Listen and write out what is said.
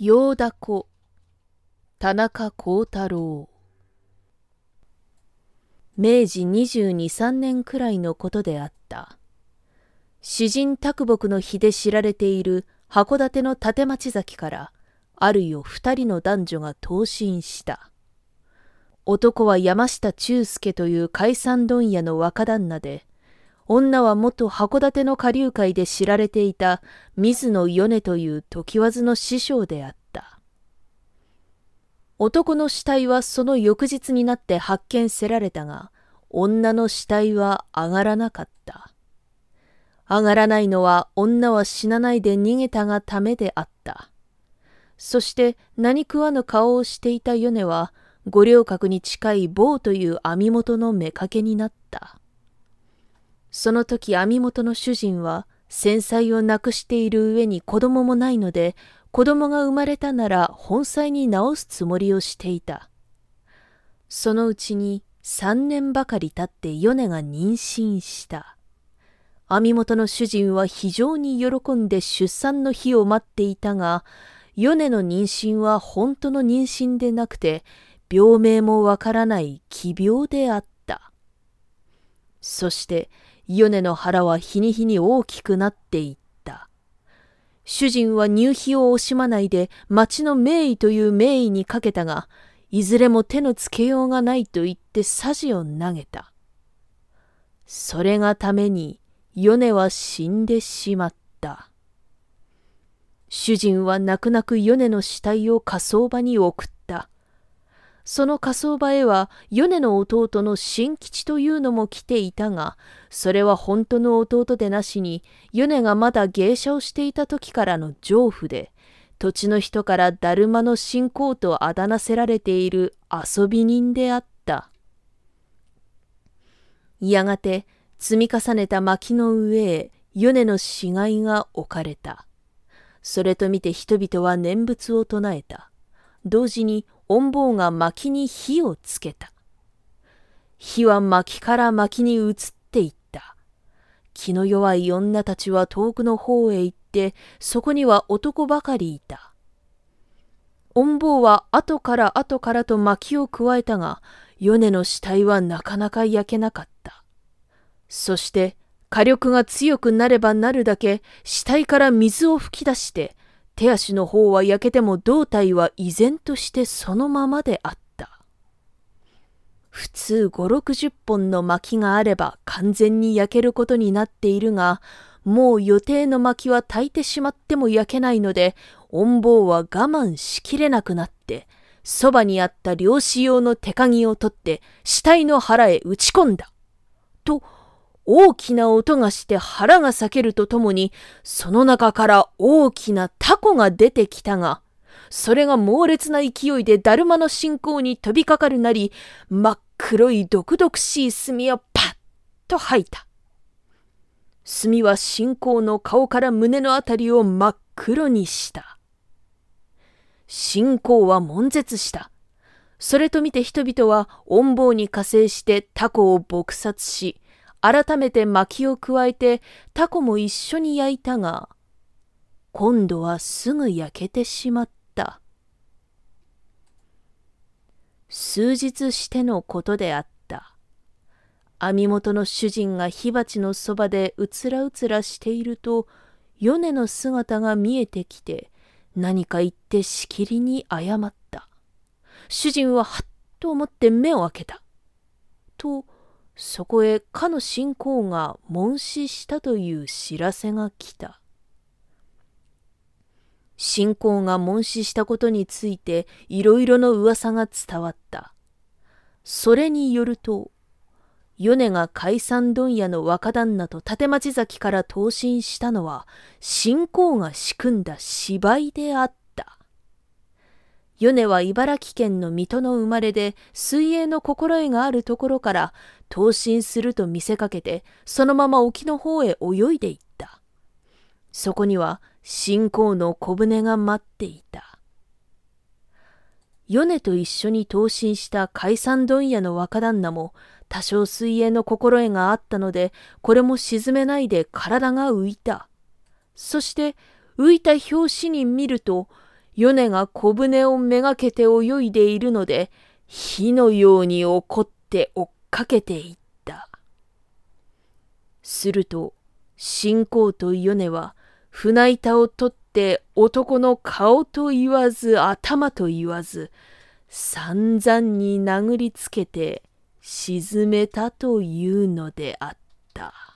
陽田子田中幸太郎明治22、3年くらいのことであった。詩人卓木の日で知られている函館の立町崎から、あるよ二人の男女が投身した。男は山下忠介という海産問屋の若旦那で、女は元函館の下流会で知られていた水野米という時わずの師匠であった。男の死体はその翌日になって発見せられたが、女の死体は上がらなかった。上がらないのは女は死なないで逃げたがためであった。そして何食わぬ顔をしていた米は、五稜郭に近い棒という網元の妾になった。その時網元の主人は繊細をなくしている上に子供もないので子供が生まれたなら本妻に直すつもりをしていた。そのうちに三年ばかり経って米が妊娠した。網元の主人は非常に喜んで出産の日を待っていたが、米の妊娠は本当の妊娠でなくて、病名もわからない奇病であった。そして、米の腹は日に日に大きくなっていった。主人は入費を惜しまないで町の名医という名医にかけたが、いずれも手のつけようがないと言ってさじを投げた。それがために米は死んでしまった。主人は泣く泣く米の死体を火葬場に送った。その火葬場へは米の弟の新吉というのも来ていたが、それは本当の弟でなしに、米がまだ芸者をしていた時からの丈夫で、土地の人からだるまの信仰とあだなせられている遊び人であった。やがて積み重ねた薪の上へ米の死骸が置かれた。それと見て人々は念仏を唱えた。同時に恩坊が薪に火をつけた。火は薪から薪に移っていった。気の弱い女たちは遠くの方へ行って、そこには男ばかりいた。恩坊は後から後からと薪を加えたが、米の死体はなかなか焼けなかった。そして、火力が強くなればなるだけ、死体から水を吹き出して、手足の方は焼けても胴体は依然としてそのままであった。普通五六十本の薪があれば完全に焼けることになっているが、もう予定の薪は焚いてしまっても焼けないので、恩坊は我慢しきれなくなって、そばにあった漁師用の手鍵を取って死体の腹へ打ち込んだ。と、大きな音がして腹が裂けるとともに、その中から大きなタコが出てきたが、それが猛烈な勢いでだるまの信仰に飛びかかるなり、真っ黒い毒々しい墨をパッと吐いた。墨は信仰の顔から胸のあたりを真っ黒にした。信仰は悶絶した。それと見て人々は陰謀に加勢してタコを撲殺し、改めて薪を加えてタコも一緒に焼いたが、今度はすぐ焼けてしまった。数日してのことであった。網元の主人が火鉢のそばでうつらうつらしていると、米の姿が見えてきて、何か言ってしきりに謝った。主人ははっと思って目を開けた。と、そこへかの信仰が問死したという知らせが来た。信仰が問死したことについていろいろの噂が伝わった。それによると、米が海産問屋の若旦那と立町崎から投身したのは、信仰が仕組んだ芝居であった。米は茨城県の水戸の生まれで、水泳の心得があるところから、投身すると見せかけて、そのまま沖の方へ泳いでいった。そこには信仰の小舟が待っていた。米と一緒に投身した海産問屋の若旦那も多少水泳の心得があったので、これも沈めないで体が浮いた。そして浮いた拍子に見ると、米が小舟をめがけて泳いでいるので、火のように怒って追っかけていった。すると、信仰と米は船板を取って男の顔と言わず頭と言わず、散々に殴りつけて沈めたというのであった。